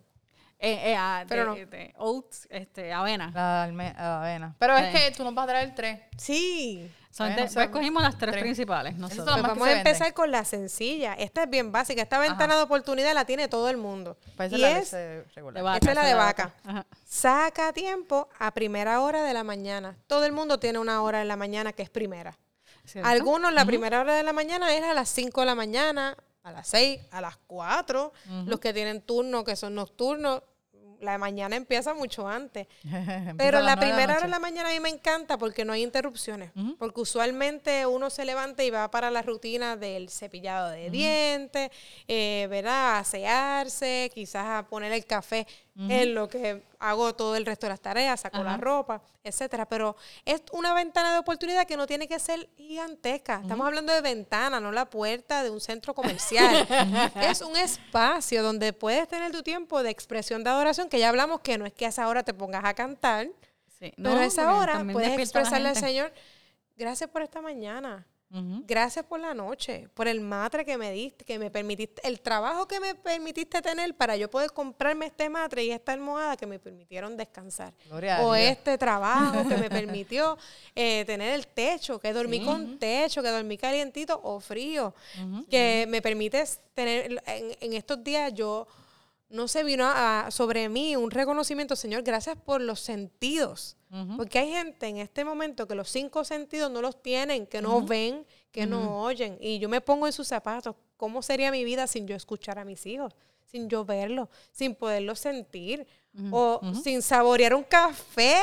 Eh, eh, ah, Pero de- no. de oats, este, avena. La, alme- la avena. Pero es que tú nos vas a traer tres. sí. Son Bueno, de- eso- pues cogimos las tres, tres. principales. Nosotros. Pues vamos a empezar venden. con la sencilla. Esta es bien básica. Esta ventana de oportunidad la tiene todo el mundo. Pues y es la es, regular. Vaca, Esta es la de vaca. Ajá. saca tiempo a primera hora de la mañana. Todo el mundo tiene una hora en la mañana que es primera. ¿Cierto? Algunos la primera hora de la mañana es a las 5 de la mañana, a las 6, a las 4. Los que tienen turno, que son nocturnos, la mañana empieza mucho antes. Pero la primera hora de la mañana a mí me encanta porque no hay interrupciones. Porque usualmente uno se levanta y va para la rutina del cepillado de dientes, eh, ¿verdad? A asearse, quizás a poner el café en lo que hago todo el resto de las tareas, saco la ropa, etcétera. Pero es una ventana de oportunidad que no tiene que ser gigantesca. Estamos hablando de ventana, no la puerta de un centro comercial. es un espacio donde puedes tener tu tiempo de expresión de adoración, que ya hablamos que no es que a esa hora te pongas a cantar, Sí. pero No, a esa hora puedes expresarle al. Señor, gracias por esta mañana. Gracias por la noche, por el matre que me diste, que me permitiste, el trabajo que me permitiste tener para yo poder comprarme este matre y esta almohada que me permitieron descansar. Gloria O este trabajo que me permitió eh, tener el techo, que dormí con techo, que dormí calientito o frío, que me permite tener, en, en estos días yo, no sé, vino a- a- sobre mí un reconocimiento, Señor, gracias por los sentidos. Porque hay gente en este momento que los cinco sentidos no los tienen, que no ven, que no oyen. Y yo me pongo en sus zapatos. ¿Cómo sería mi vida sin yo escuchar a mis hijos? Sin yo verlos, sin poderlos sentir, o sin saborear un café,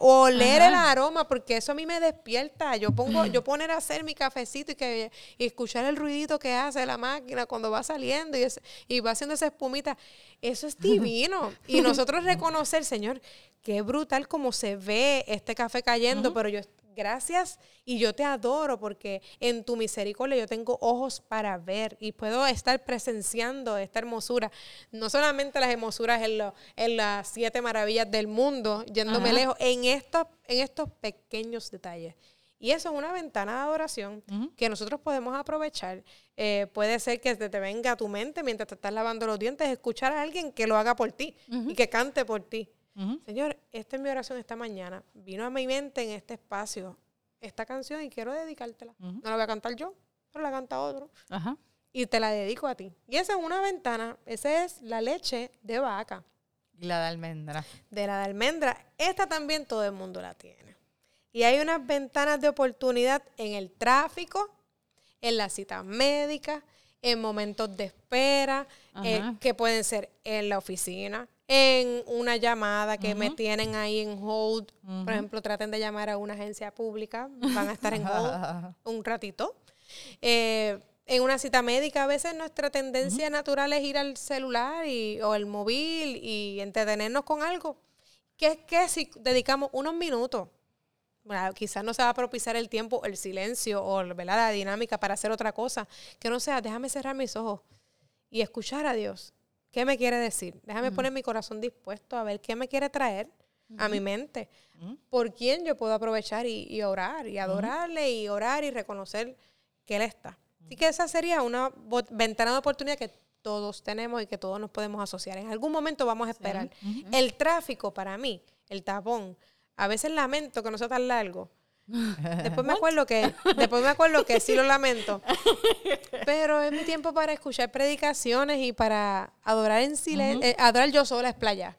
o oler el aroma, porque eso a mí me despierta. Yo pongo, yo poner a hacer mi cafecito y que y escuchar el ruidito que hace la máquina cuando va saliendo y, es- y va haciendo esa espumita. Eso es divino. y nosotros reconocer, Señor, qué brutal como se ve este café cayendo, pero yo gracias y yo te adoro porque en tu misericordia yo tengo ojos para ver y puedo estar presenciando esta hermosura. No solamente las hermosuras en, lo- en las siete maravillas del mundo, yéndome Ajá. lejos, en estos, en estos pequeños detalles. Y eso es una ventana de adoración que nosotros podemos aprovechar. Eh, puede ser que te, te venga a tu mente mientras te estás lavando los dientes, escuchar a alguien que lo haga por ti y que cante por ti. Señor, esta es mi oración esta mañana. Vino a mi mente en este espacio esta canción y quiero dedicártela. No la voy a cantar yo, pero la canta otro. Ajá. Y te la dedico a ti. Y esa es una ventana. Esa es la leche de vaca, Y la de almendra. de la de almendra. Esta también todo el mundo la tiene. Y hay unas ventanas de oportunidad en el tráfico, en las citas médicas, en momentos de espera, eh, que pueden ser en la oficina, en una llamada que me tienen ahí en hold. Por ejemplo, traten de llamar a una agencia pública, van a estar en hold un ratito. Eh, en una cita médica, a veces nuestra tendencia natural es ir al celular y, o el móvil y entretenernos con algo. Que es que si dedicamos unos minutos, bueno, quizás no se va a propiciar el tiempo, el silencio o ¿verdad? la dinámica para hacer otra cosa, que no sea, déjame cerrar mis ojos y escuchar a Dios. ¿Qué me quiere decir? Déjame poner mi corazón dispuesto a ver qué me quiere traer a mi mente. Por quién yo puedo aprovechar y, y orar y adorarle y orar y reconocer que Él está. Así que esa sería una ventana de oportunidad que todos tenemos y que todos nos podemos asociar. En algún momento vamos a esperar. El tráfico para mí, el tapón, a veces lamento que no sea tan largo. Después me acuerdo que, después me acuerdo que sí lo lamento. Pero es mi tiempo para escuchar predicaciones y para adorar en silencio, adorar yo sola es playa.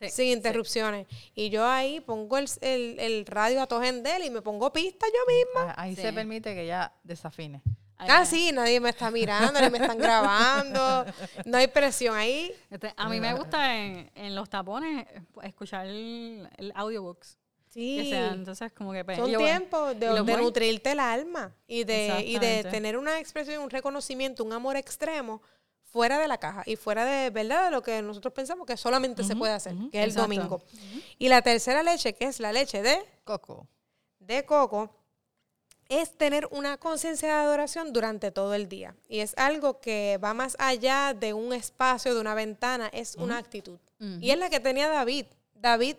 Sí, sin interrupciones. Y yo ahí pongo el, el, el radio a todo gendel y me pongo pista yo misma. Ah, Ahí Sí. se permite que ella desafine. Ah, sí, nadie me está mirando, ni me están grabando. No hay presión ahí. Este, a mí me gusta en, en los tapones eh, escuchar el, el audiobooks. Sí. Que sea, entonces como que... pues, Son tiempos de, nutrirte el alma y de, y de tener una expresión, un reconocimiento, un amor extremo fuera de la caja y fuera de verdad de lo que nosotros pensamos que solamente se puede hacer, que es el Exacto. domingo. Y la tercera leche, que es la leche de, Coco. de coco, es tener una conciencia de adoración durante todo el día. Y es algo que va más allá de un espacio, de una ventana, es una actitud. Y es la que tenía David. David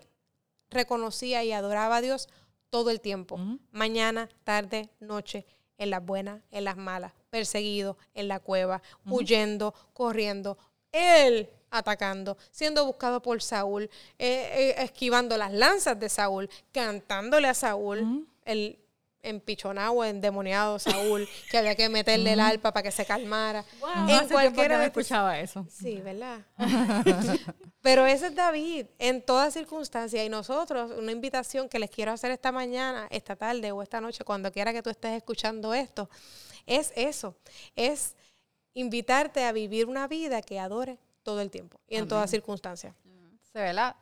reconocía y adoraba a Dios todo el tiempo. Mañana, tarde, noche, en las buenas, en las malas, perseguido, en la cueva, huyendo, corriendo. Él atacando, siendo buscado por Saúl, eh, eh, esquivando las lanzas de Saúl, cantándole a Saúl, el empichonado, endemoniado Saúl, que había que meterle el arpa para que se calmara. Wow, en hace que cualquiera tus- escuchaba eso. Sí, ¿verdad? Pero ese es David en toda circunstancia. Y nosotros, una invitación que les quiero hacer esta mañana, esta tarde o esta noche, cuando quiera que tú estés escuchando esto, es eso. Es invitarte a vivir una vida que adore todo el tiempo y en toda circunstancia. Se ¿verdad?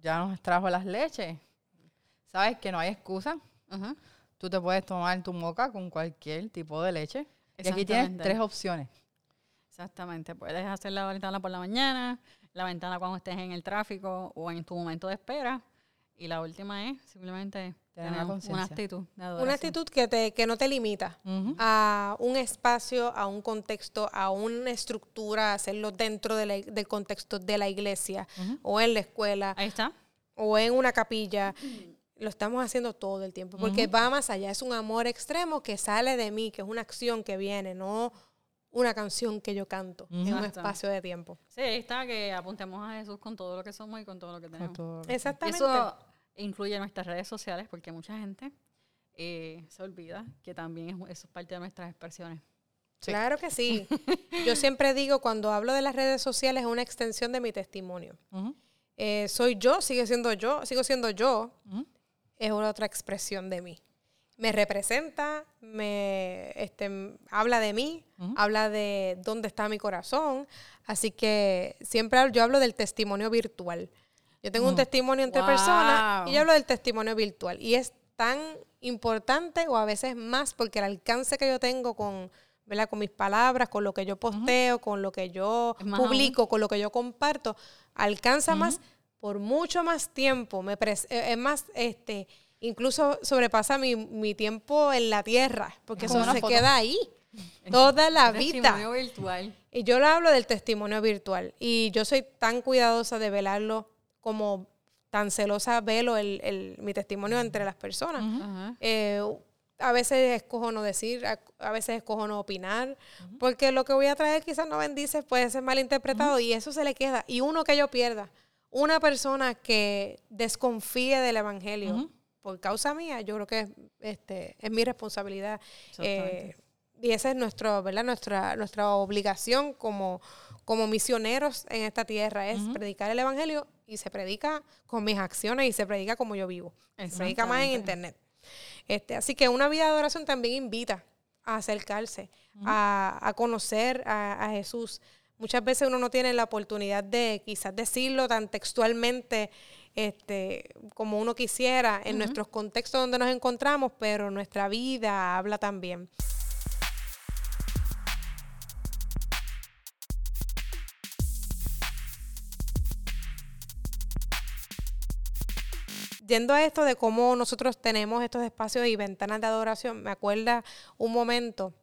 Ya nos trajo las leches. ¿Sabes que no hay excusa? Ajá. Tú te puedes tomar tu moca con cualquier tipo de leche. Y aquí tienes tres opciones. Exactamente. Puedes hacer la ventana por la mañana, la ventana cuando estés en el tráfico o en tu momento de espera. Y la última es simplemente Tener una actitud de adoración. Una actitud que, te, que no te limita a un espacio, a un contexto, a una estructura, hacerlo dentro de la- del contexto de la iglesia o en la escuela Ahí está. o en una capilla. Lo estamos haciendo todo el tiempo, porque va más allá, es un amor extremo que sale de mí, que es una acción que viene, no una canción que yo canto en un espacio de tiempo. Sí, ahí está, que apuntemos a Jesús con todo lo que somos y con todo lo que tenemos. Exactamente. eso incluye nuestras redes sociales, porque mucha gente eh, se olvida que también es, eso es parte de nuestras expresiones. Sí. Claro que sí. Yo siempre digo, cuando hablo de las redes sociales, es una extensión de mi testimonio. Eh, soy yo, sigue siendo yo, sigo siendo yo. Es una otra expresión de mí. Me representa, me este, habla de mí, habla de dónde está mi corazón. Así que siempre yo hablo del testimonio virtual. Yo tengo un testimonio entre Wow. personas y yo hablo del testimonio virtual. Y es tan importante o a veces más porque el alcance que yo tengo con, ¿verdad? con mis palabras, con lo que yo posteo, con lo que yo publico, con lo que yo comparto, alcanza más por mucho más tiempo. Me eh, es más, este, incluso sobrepasa mi, mi tiempo en la tierra, porque como eso se foto. queda ahí toda la vida. Testimonio virtual. Y yo lo hablo del testimonio virtual. Y yo soy tan cuidadosa de velarlo como tan celosa velo el, el- mi testimonio entre las personas. Eh, a veces escojo no decir, a, a veces escojo no opinar, porque lo que voy a traer quizás no bendice, puede ser malinterpretado y eso se le queda. Y uno que yo pierda, una persona que desconfíe del evangelio por causa mía, yo creo que es, este, es mi responsabilidad. Eh, y esa es nuestro, ¿verdad? nuestra, nuestra obligación como, como misioneros en esta tierra, es predicar el evangelio y se predica con mis acciones y se predica como yo vivo. Se predica más en internet. Este, así que una vida de adoración también invita a acercarse, a, a conocer a, a Jesús. Muchas veces uno no tiene la oportunidad de quizás decirlo tan textualmente este, como uno quisiera en nuestros contextos donde nos encontramos, pero nuestra vida habla también. Yendo a esto de cómo nosotros tenemos estos espacios y ventanas de adoración, me acuerda un momento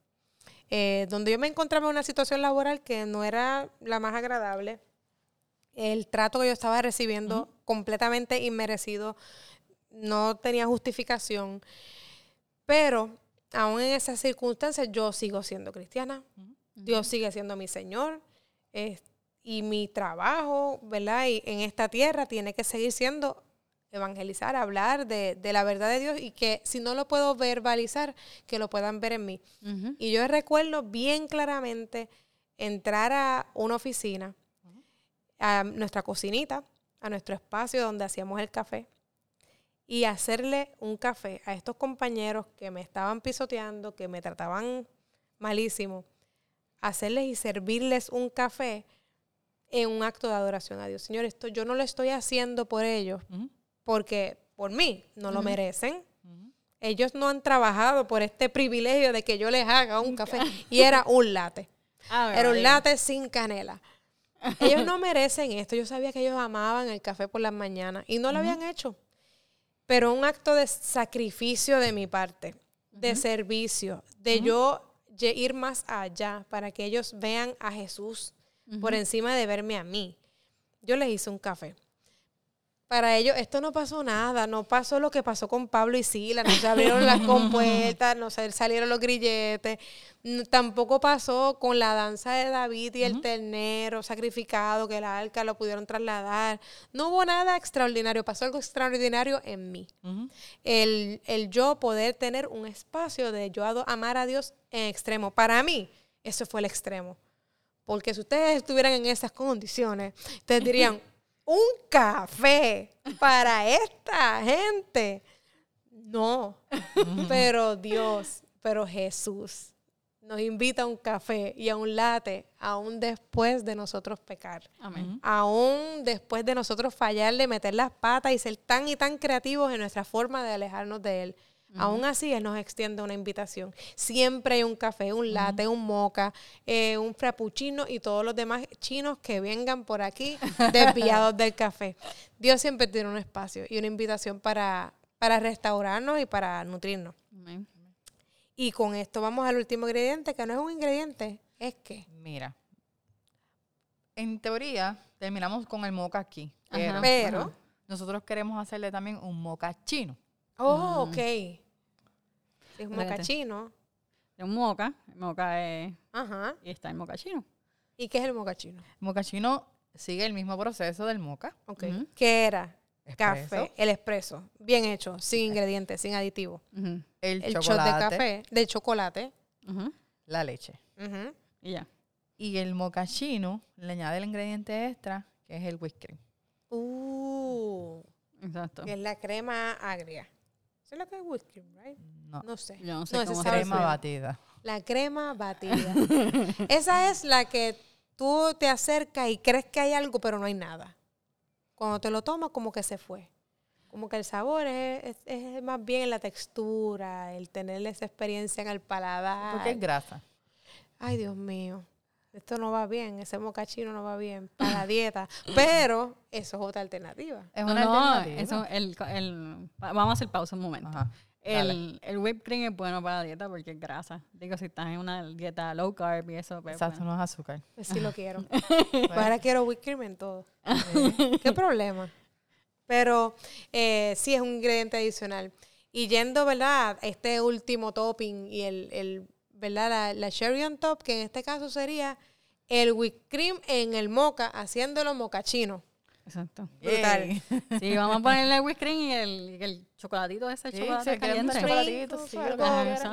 eh, donde yo me encontraba en una situación laboral que no era la más agradable. El trato que yo estaba recibiendo completamente inmerecido, no tenía justificación, pero aún en esas circunstancias yo sigo siendo cristiana, Dios sigue siendo mi Señor eh, y mi trabajo, ¿verdad? Y en esta tierra tiene que seguir siendo evangelizar, hablar de, de, la verdad de Dios y que si no lo puedo verbalizar, que lo puedan ver en mí. Y yo recuerdo bien claramente entrar a una oficina, a nuestra cocinita, a nuestro espacio donde hacíamos el café, y hacerle un café a estos compañeros que me estaban pisoteando, que me trataban malísimo, hacerles y servirles un café en un acto de adoración a Dios. Señor, esto yo no lo estoy haciendo por ellos, porque por mí no lo merecen. Ellos no han trabajado por este privilegio de que yo les haga un café. Y era un latte. Ave Era un latte sin canela. Ellos no merecen esto. Yo sabía que ellos amaban el café por las mañanas y no lo habían hecho. Pero un acto de sacrificio de mi parte, de servicio, de yo ir más allá para que ellos vean a Jesús por encima de verme a mí. Yo les hice un café. Para ellos, esto no pasó nada, no pasó lo que pasó con Pablo y Sila, no se abrieron las compuertas, no se salieron los grilletes, tampoco pasó con la danza de David y el ternero sacrificado, que el arca lo pudieron trasladar. No hubo nada extraordinario, pasó algo extraordinario en mí. El, el yo poder tener un espacio de yo amar a Dios en extremo. Para mí, eso fue el extremo. Porque si ustedes estuvieran en esas condiciones, ustedes dirían, un café para esta gente. No, pero Dios, pero Jesús nos invita a un café y a un latte aún después de nosotros pecar. Amén. Aún después de nosotros fallarle, meter las patas y ser tan y tan creativos en nuestra forma de alejarnos de Él. Aún así, Él nos extiende una invitación. Siempre hay un café, un latte, un moca, eh, un frappuccino y todos los demás chinos que vengan por aquí desviados del café. Dios siempre tiene un espacio y una invitación para, para restaurarnos y para nutrirnos. Y con esto vamos al último ingrediente, que no es un ingrediente, es que. Mira, en teoría terminamos con el moca aquí, pero Pero. nosotros queremos hacerle también un moca chino. Oh, ok. Es un mocachino. De un moca. El moca es. Ajá. Y está el mocachino. ¿Y qué es el mocachino? El moca chino sigue el mismo proceso del moca. Ok. ¿Qué era? Café, el expreso. Bien hecho, sin ingredientes, sin aditivos. Ujú, el, El shot chocolate, de café, de chocolate. la leche. Y ya. Y el moca chino le añade el ingrediente extra, que es el cream. Uh, Exacto. que es la crema agria. ¿Eso es lo que es whisky, right? No, No sé. Yo no sé cómo sabe crema batida. La crema batida. Esa es la que tú te acercas y crees que hay algo, pero no hay nada. Cuando te lo tomas, como que se fue. Como que el sabor es, es- es más bien la textura, el tener esa experiencia en el paladar. Porque es grasa. Ay, Dios mío. Esto no va bien, ese mocachino no va bien para la dieta. Pero eso es otra alternativa. Es No, una no, alternativa. eso, el, el, vamos a hacer pausa un momento. Ajá. El, el whipped cream es bueno para la dieta porque es grasa. Digo, si estás en una dieta low carb y eso, pues, Exacto, bueno. no es azúcar. Pues sí lo quiero. Ahora quiero whipped cream en todo. ¿Qué problema? Pero eh, sí es un ingrediente adicional. Y yendo, ¿verdad? Este último topping y el, el ¿verdad? La, la cherry on top, que en este caso sería el whipped cream en el moca, haciéndolo mocachino. Exacto. Brutal. Yay. Sí, vamos a ponerle el whipped cream y el, y el chocolatito ese Sí, chocolate caliente. chocolatito, sí,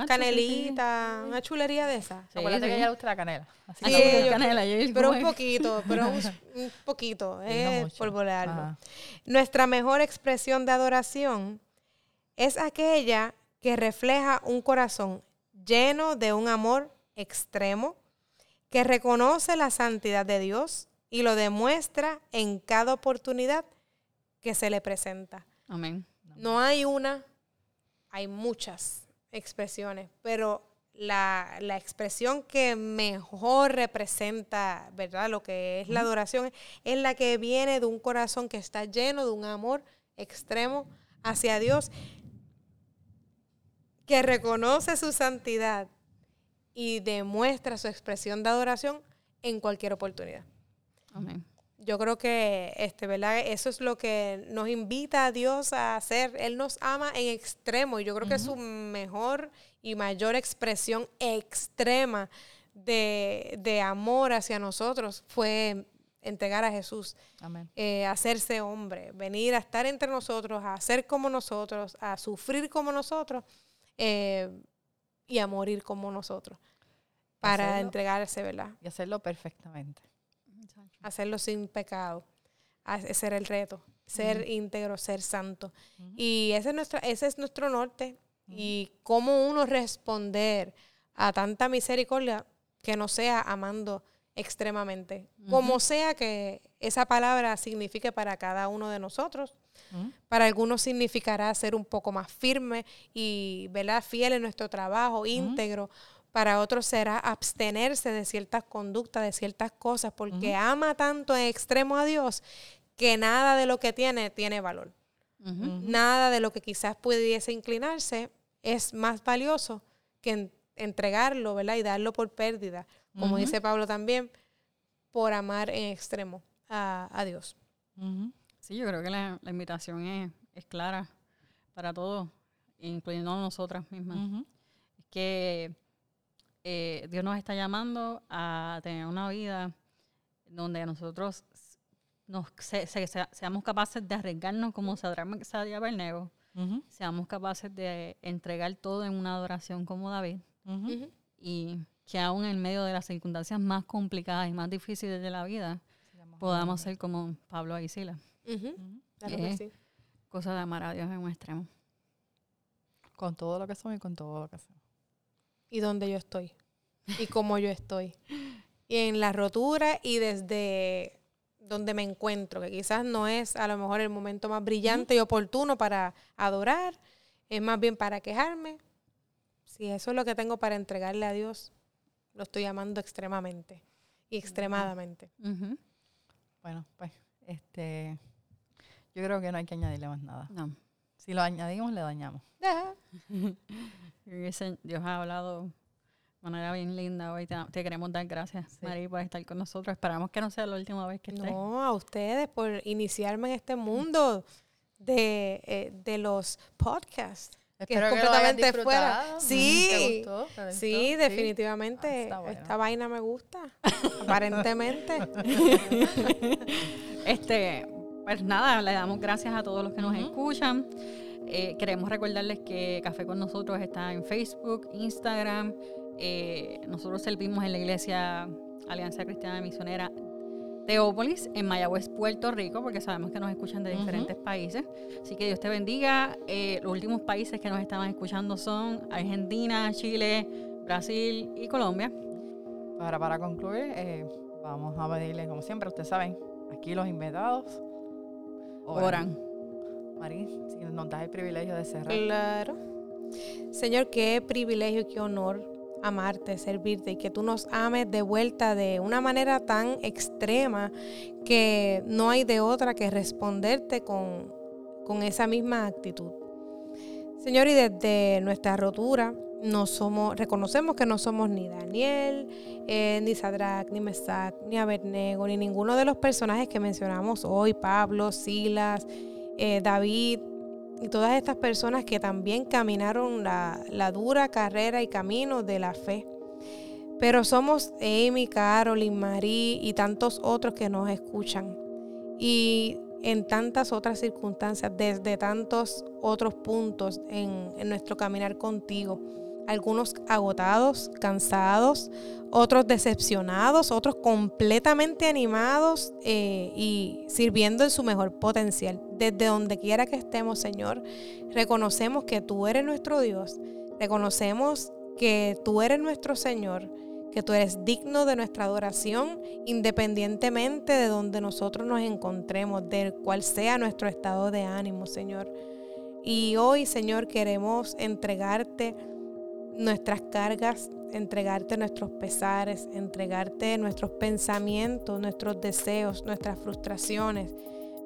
canelita, una chulería de esa. Sí, Acuérdate que a ella le gusta la canela. Así Sí, que yo- canela, yo Pero un poquito, pero un, un poquito, no por volarlo. Nuestra mejor expresión de adoración es aquella que refleja un corazón lleno de un amor extremo, que reconoce la santidad de Dios y lo demuestra en cada oportunidad que se le presenta. Amén. No hay una, hay muchas expresiones, pero la, la expresión que mejor representa, ¿verdad? Lo que es la adoración es la que viene de un corazón que está lleno de un amor extremo hacia Dios, que reconoce su santidad y demuestra su expresión de adoración en cualquier oportunidad. Amén. Yo creo que este, ¿verdad? Eso es lo que nos invita a Dios a hacer. Él nos ama en extremo y yo creo que su mejor y mayor expresión extrema de, de amor hacia nosotros fue entregar a Jesús, Amén. eh, hacerse hombre, venir a estar entre nosotros, a ser como nosotros, a sufrir como nosotros eh, y a morir como nosotros, para Hacerlo. entregarse, ¿verdad? Y hacerlo perfectamente. Hacerlo sin pecado. A- Ese era el reto, ser íntegro, ser santo. Y ese es, nuestra, ese es nuestro norte. Y cómo uno responder a tanta misericordia que no sea amando extremadamente. Como sea que esa palabra signifique para cada uno de nosotros. Para algunos significará ser un poco más firme y ¿verdad? fiel en nuestro trabajo, íntegro. Para otros será abstenerse de ciertas conductas, de ciertas cosas, porque ama tanto en extremo a Dios que nada de lo que tiene tiene valor. Nada de lo que quizás pudiese inclinarse es más valioso que en- entregarlo, ¿verdad? Y darlo por pérdida, como dice Pablo también, por amar en extremo a, a Dios. Sí, yo creo que la, la invitación es, es clara para todos, incluyendo a nosotras mismas. Es que eh, Dios nos está llamando a tener una vida donde nosotros nos, se- se- se- seamos capaces de arriesgarnos como Sadrach, Mesach y Abednego, Ujú. seamos capaces de entregar todo en una adoración como David y que aún en medio de las circunstancias más complicadas y más difíciles de la vida podamos ser como Pablo y Sila. Ujú. Ujú. Claro que Eh, sí. Cosa de amar a Dios en un extremo. Con todo lo que somos y con todo lo que hacemos. Y donde yo estoy y cómo yo estoy. Y en la rotura y desde donde me encuentro, que quizás no es a lo mejor el momento más brillante y oportuno para adorar, es más bien para quejarme. Si eso es lo que tengo para entregarle a Dios, lo estoy amando extremadamente y extremadamente. Bueno, pues, este, yo creo que no hay que añadirle más nada. No. Si lo añadimos, le dañamos. Dios ha hablado de manera bien linda hoy. Te, te queremos dar gracias, Sí. Mari, por estar con nosotros. Esperamos que no sea la última vez que estés. No, a ustedes por iniciarme en este mundo de, eh, de los podcasts. Que es Espero que lo completamente fuera. Sí. ¿Te gustó? ¿Te gustó? Sí, definitivamente. Ah, bueno. Esta vaina me gusta. Aparentemente. Este, pues nada, le damos gracias a todos los que nos Ujú. escuchan. Eh, queremos recordarles que Café con nosotros está en Facebook, Instagram. Eh, nosotros servimos en la iglesia Alianza Cristiana Misionera Teópolis, en Mayagüez, Puerto Rico, porque sabemos que nos escuchan de diferentes países. Así que Dios te bendiga. Eh, los últimos países que nos estaban escuchando son Argentina, Chile, Brasil y Colombia. Para, para concluir, eh, vamos a pedirle, como siempre, ustedes saben, aquí los invitados Oran. Marín, si nos das el privilegio de cerrar. Claro. Señor, qué privilegio, qué honor amarte, servirte y que tú nos ames de vuelta de una manera tan extrema que no hay de otra que responderte con, con esa misma actitud. Señor, y desde nuestra rotura no somos, reconocemos que no somos ni Daniel, eh, ni Sadrach, ni Mesach, ni Abednego, ni ninguno de los personajes que mencionamos hoy, Pablo, Silas, eh, David, y todas estas personas que también caminaron la, la dura carrera y camino de la fe. Pero somos Amy, Carolyn, Marie y tantos otros que nos escuchan. Y en tantas otras circunstancias, desde tantos otros puntos en, en nuestro caminar contigo. Algunos agotados, cansados, otros decepcionados, otros completamente animados eh, y sirviendo en su mejor potencial. Desde donde quiera que estemos, Señor, reconocemos que tú eres nuestro Dios, reconocemos que tú eres nuestro Señor, que tú eres digno de nuestra adoración, independientemente de donde nosotros nos encontremos, de cuál sea nuestro estado de ánimo, Señor. Y hoy, Señor, queremos entregarte nuestras cargas, entregarte nuestros pesares, entregarte nuestros pensamientos, nuestros deseos, nuestras frustraciones,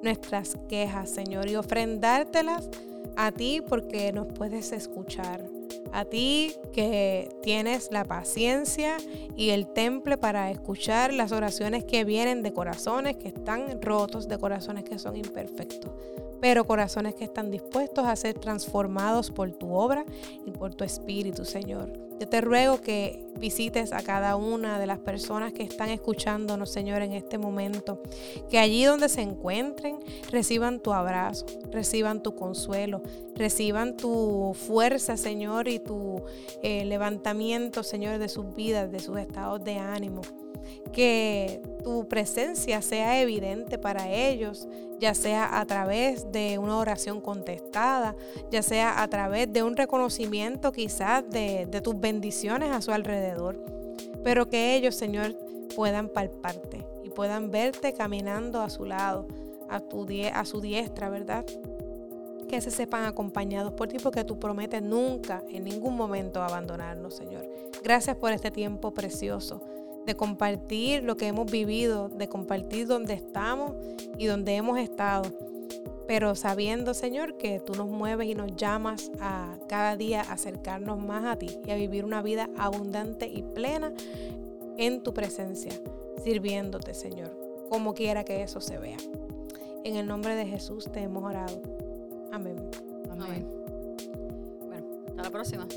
nuestras quejas, Señor, y ofrendártelas a ti porque nos puedes escuchar. A ti que tienes la paciencia y el temple para escuchar las oraciones que vienen de corazones que están rotos, de corazones que son imperfectos pero corazones que están dispuestos a ser transformados por tu obra y por tu espíritu, Señor. Yo te ruego que visites a cada una de las personas que están escuchándonos, Señor, en este momento. Que allí donde se encuentren reciban tu abrazo, reciban tu consuelo, reciban tu fuerza, Señor, y tu eh, levantamiento, Señor, de sus vidas, de sus estados de ánimo que tu presencia sea evidente para ellos, ya sea a través de una oración contestada, ya sea a través de un reconocimiento quizás de, tus bendiciones a su alrededor, pero que ellos, Señor, puedan palparte y puedan verte caminando a su lado, a, a su diestra, ¿verdad? que se sepan acompañados por ti, porque tú prometes nunca, en ningún momento, abandonarnos, Señor. Gracias por este tiempo precioso de compartir lo que hemos vivido, de compartir dónde estamos y dónde hemos estado. Pero sabiendo, Señor, que tú nos mueves y nos llamas a cada día acercarnos más a ti y a vivir una vida abundante y plena en tu presencia, sirviéndote, Señor, como quiera que eso se vea. En el nombre de Jesús te hemos orado. Amén. Amén. Bueno, hasta la próxima.